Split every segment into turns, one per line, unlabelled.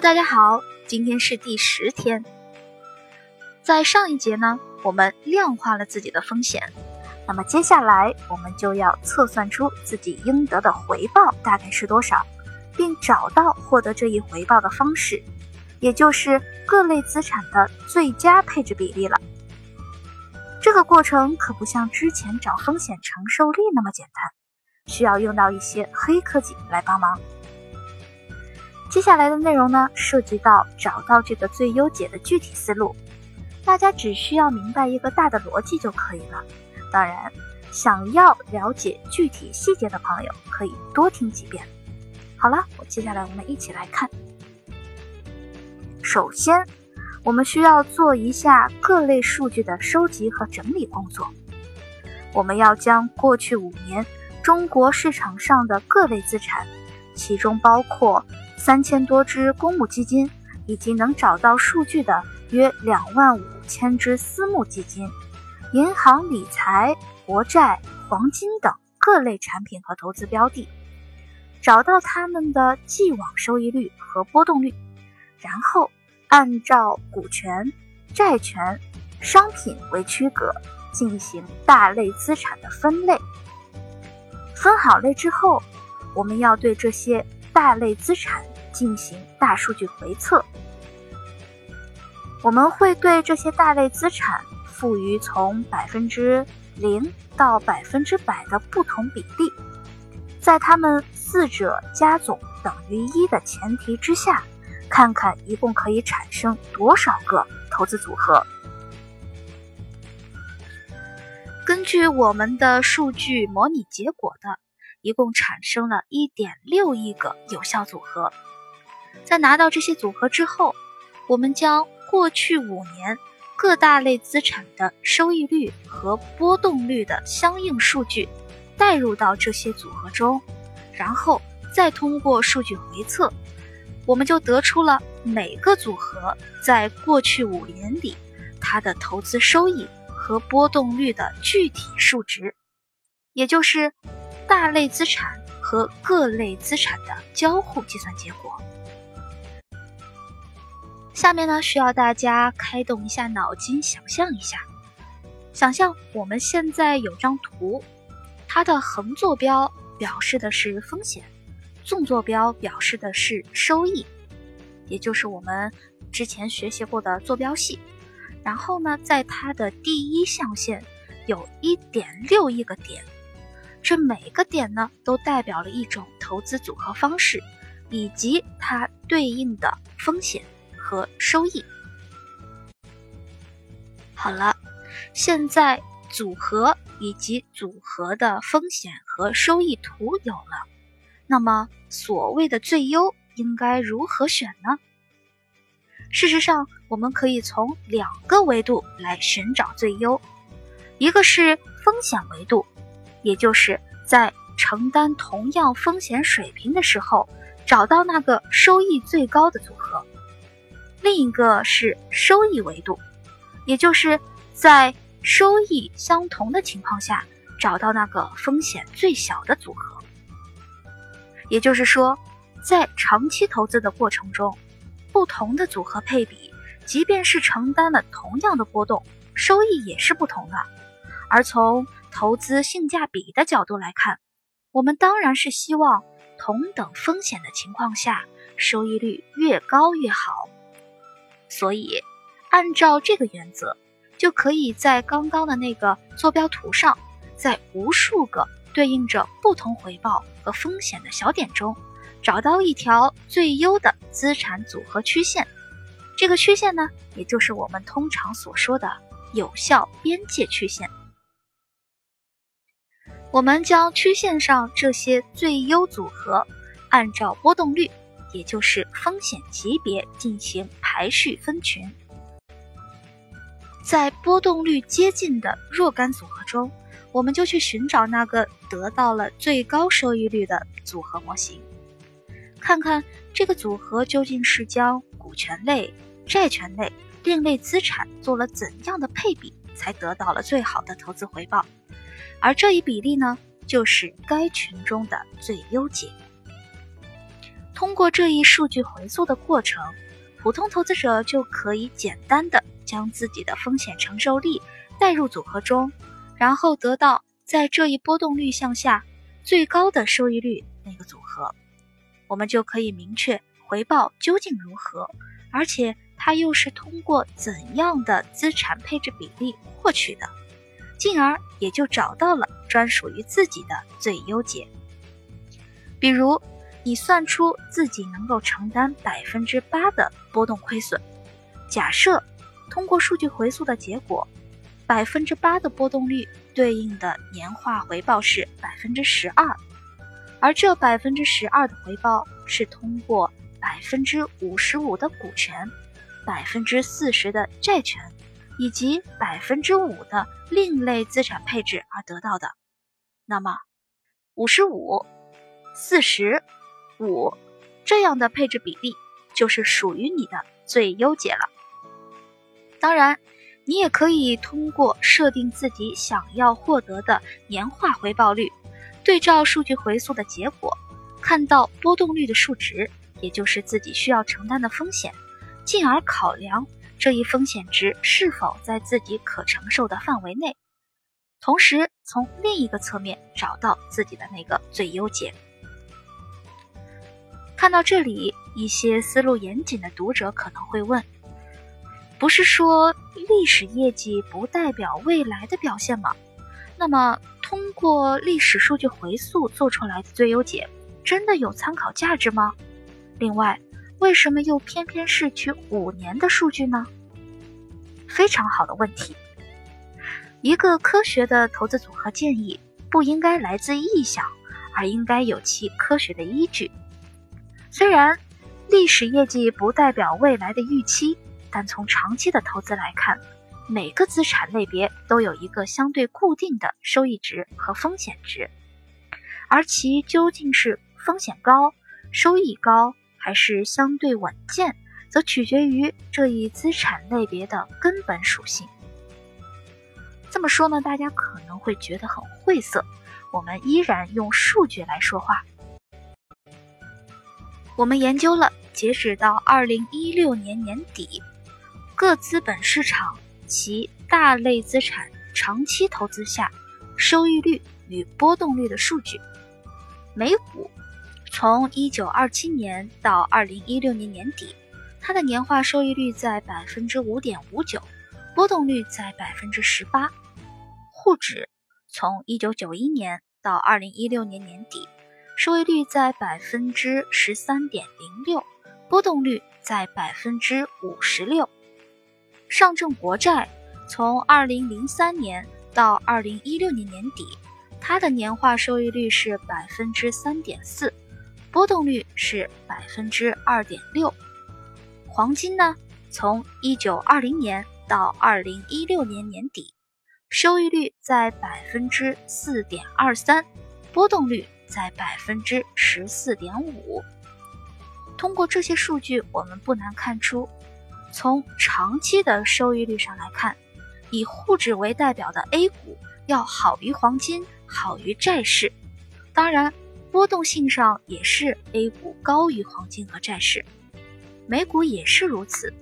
大家好，今天是第十天。在上一节呢，我们量化了自己的风险，那么接下来我们就要测算出自己应得的回报大概是多少，并找到获得这一回报的方式，也就是各类资产的最佳配置比例了。这个过程可不像之前找风险承受力那么简单，需要用到一些黑科技来帮忙。接下来的内容呢，涉及到找到这个最优解的具体思路，大家只需要明白一个大的逻辑就可以了。当然，想要了解具体细节的朋友，可以多听几遍。好了，我接下来我们一起来看。首先。我们需要做一下各类数据的收集和整理工作。我们要将过去五年中国市场上的各类资产，其中包括三千多只公募基金，以及能找到数据的约两万五千只私募基金、银行理财、国债、黄金等各类产品和投资标的，找到它们的既往收益率和波动率，然后。按照股权、债权、商品为区隔，进行大类资产的分类。分好类之后，我们要对这些大类资产进行大数据回测。我们会对这些大类资产赋予从百分之零到百分之百的不同比例，在它们四者加总等于一的前提之下。看看一共可以产生多少个投资组合。根据我们的数据模拟结果的，一共产生了一点六亿个有效组合。在拿到这些组合之后，我们将过去五年各大类资产的收益率和波动率的相应数据带入到这些组合中，然后再通过数据回测。我们就得出了每个组合在过去五年里它的投资收益和波动率的具体数值，也就是大类资产和各类资产的交互计算结果。下面呢，需要大家开动一下脑筋，想象一下，想象我们现在有张图，它的横坐标表示的是风险。纵坐标表示的是收益，也就是我们之前学习过的坐标系。然后呢，在它的第一象限有一点六亿个点，这每个点呢都代表了一种投资组合方式，以及它对应的风险和收益。好了，现在组合以及组合的风险和收益图有了。那么，所谓的最优应该如何选呢？事实上，我们可以从两个维度来寻找最优，一个是风险维度，也就是在承担同样风险水平的时候，找到那个收益最高的组合；另一个是收益维度，也就是在收益相同的情况下，找到那个风险最小的组合。也就是说，在长期投资的过程中，不同的组合配比，即便是承担了同样的波动，收益也是不同的。而从投资性价比的角度来看，我们当然是希望同等风险的情况下，收益率越高越好。所以，按照这个原则，就可以在刚刚的那个坐标图上，在无数个。对应着不同回报和风险的小点中，找到一条最优的资产组合曲线。这个曲线呢，也就是我们通常所说的有效边界曲线。我们将曲线上这些最优组合按照波动率，也就是风险级别进行排序分群。在波动率接近的若干组合中。我们就去寻找那个得到了最高收益率的组合模型，看看这个组合究竟是将股权类、债权类、另类资产做了怎样的配比，才得到了最好的投资回报。而这一比例呢，就是该群中的最优解。通过这一数据回溯的过程，普通投资者就可以简单的将自己的风险承受力带入组合中，然后得到在这一波动率向下最高的收益率那个组合，我们就可以明确回报究竟如何，而且它又是通过怎样的资产配置比例获取的，进而也就找到了专属于自己的最优解。比如，你算出自己能够承担百分之八的波动亏损，假设通过数据回溯的结果，百分之八的波动率对应的年化回报是百分之十二，而这百分之十二的回报是通过百分之五十五的股权、百分之四十的债权以及百分之五的另类资产配置而得到的，那么五十五。四十五这样的配置比例就是属于你的最优解了。当然，你也可以通过设定自己想要获得的年化回报率，对照数据回溯的结果，看到波动率的数值，也就是自己需要承担的风险，进而考量这一风险值是否在自己可承受的范围内，同时从另一个侧面找到自己的那个最优解。看到这里，一些思路严谨的读者可能会问：不是说历史业绩不代表未来的表现吗？那么，通过历史数据回溯做出来的最优解，真的有参考价值吗？另外，为什么又偏偏是取五年的数据呢？非常好的问题。一个科学的投资组合建议不应该来自臆想，而应该有其科学的依据。虽然历史业绩不代表未来的预期，但从长期的投资来看，每个资产类别都有一个相对固定的收益值和风险值，而其究竟是风险高、收益高还是相对稳健，则取决于这一资产类别的根本属性。这么说呢，大家可能会觉得很晦涩，我们依然用数据来说话。我们研究了截止到二零一六年年底各资本市场其大类资产长期投资下收益率与波动率的数据。美股从一九二七年到二零一六年年底，它的年化收益率在百分之五点五九，波动率在百分之十八。沪指从一九九一年到二零一六年年底。收益率在百分之十三点零六，波动率在百分之五十六。上证国债从二零零三年到二零一六年年底，它的年化收益率是百分之三点四，波动率是百分之二点六。黄金呢，从一九二零年到二零一六年年底，收益率在百分之四点二三，波动率。在百分之十四点五。通过这些数据，我们不难看出，从长期的收益率上来看，以沪指为代表的 A 股要好于黄金，好于债市。当然，波动性上也是 A 股高于黄金和债市，美股也是如此。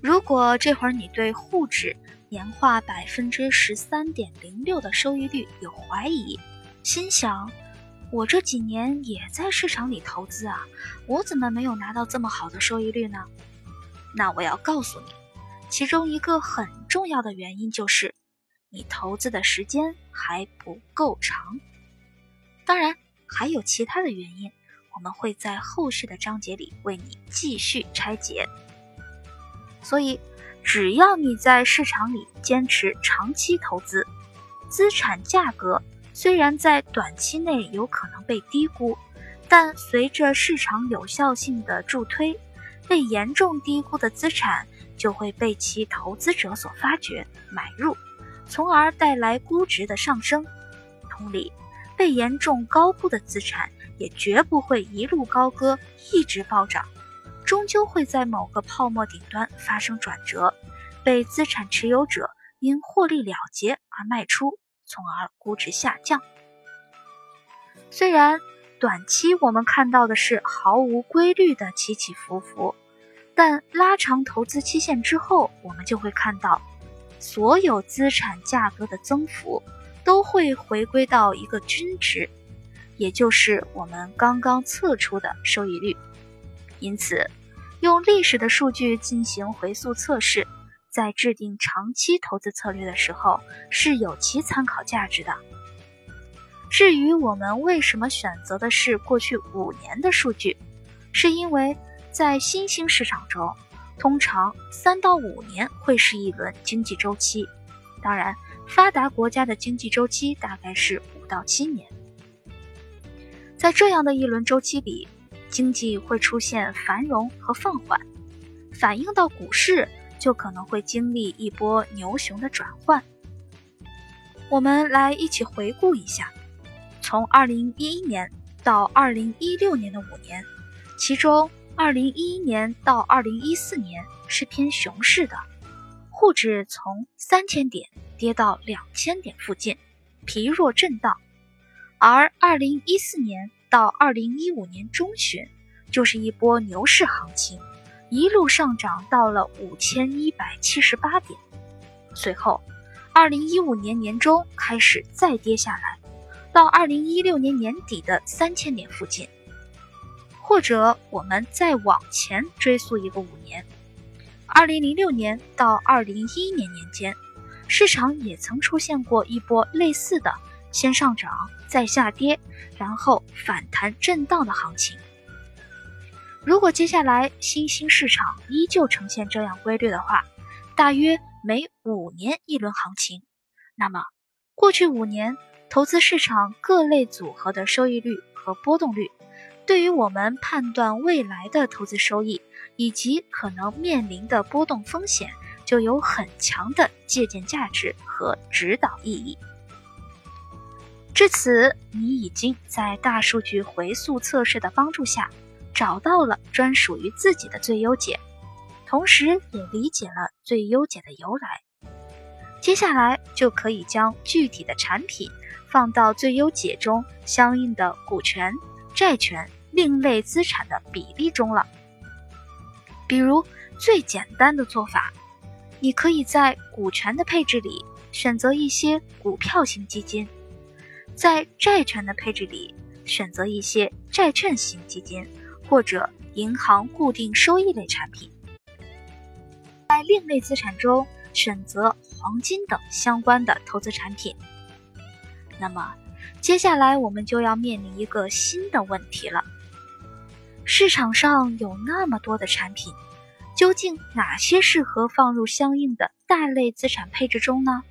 如果这会儿你对沪指年化百分之十三点零六的收益率有怀疑，心想，我这几年也在市场里投资啊，我怎么没有拿到这么好的收益率呢？那我要告诉你，其中一个很重要的原因就是，你投资的时间还不够长。当然，还有其他的原因，我们会在后续的章节里为你继续拆解。所以，只要你在市场里坚持长期投资，资产价格。虽然在短期内有可能被低估，但随着市场有效性的助推，被严重低估的资产就会被其投资者所发掘买入，从而带来估值的上升。同理，被严重高估的资产也绝不会一路高歌，一直暴涨，终究会在某个泡沫顶端发生转折，被资产持有者因获利了结而卖出。从而估值下降。虽然短期我们看到的是毫无规律的起起伏伏，但拉长投资期限之后，我们就会看到，所有资产价格的增幅都会回归到一个均值，也就是我们刚刚测出的收益率。因此，用历史的数据进行回溯测试，在制定长期投资策略的时候是有其参考价值的。至于我们为什么选择的是过去五年的数据，是因为在新兴市场中，通常三到五年会是一轮经济周期。当然，发达国家的经济周期大概是五到七年。在这样的一轮周期里，经济会出现繁荣和放缓，反映到股市就可能会经历一波牛熊的转换。我们来一起回顾一下。从二零一一年到二零一六年的五年，其中二零一一年到二零一四年是偏熊市的，沪指从三千点跌到两千点附近，疲弱震荡；而二零一四年到二零一五年中旬就是一波牛市行情，一路上涨到了五千一百七十八点，随后二零一五年年中开始再跌下来。到二零一六年年底的三千点附近，或者我们再往前追溯一个五年，二零零六年到二零一一年年间，市场也曾出现过一波类似的先上涨再下跌，然后反弹震荡的行情。如果接下来新兴市场依旧呈现这样规律的话，大约每五年一轮行情，那么过去五年。投资市场各类组合的收益率和波动率，对于我们判断未来的投资收益以及可能面临的波动风险，就有很强的借鉴价值和指导意义。至此，你已经在大数据回溯测试的帮助下，找到了专属于自己的最优解，同时也理解了最优解的由来。接下来就可以将具体的产品。放到最优解中相应的股权、债权、另类资产的比例中了。比如最简单的做法，你可以在股权的配置里选择一些股票型基金，在债权的配置里选择一些债券型基金或者银行固定收益类产品，在另类资产中选择黄金等相关的投资产品。那么，接下来我们就要面临一个新的问题了。市场上有那么多的产品，究竟哪些适合放入相应的大类资产配置中呢？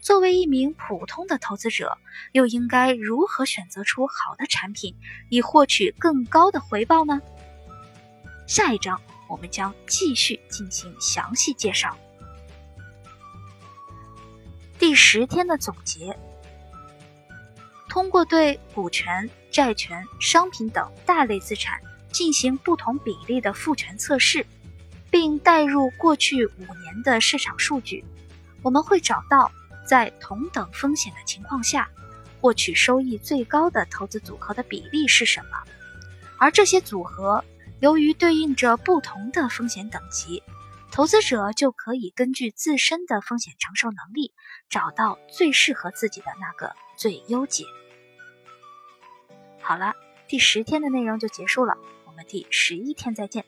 作为一名普通的投资者，又应该如何选择出好的产品，以获取更高的回报呢？下一章我们将继续进行详细介绍。第十天的总结。通过对股权、债权、商品等大类资产进行不同比例的复权测试，并带入过去五年的市场数据，我们会找到在同等风险的情况下，获取收益最高的投资组合的比例是什么。而这些组合由于对应着不同的风险等级，投资者就可以根据自身的风险承受能力，找到最适合自己的那个最优解。好了，第十天的内容就结束了，我们第十一天再见。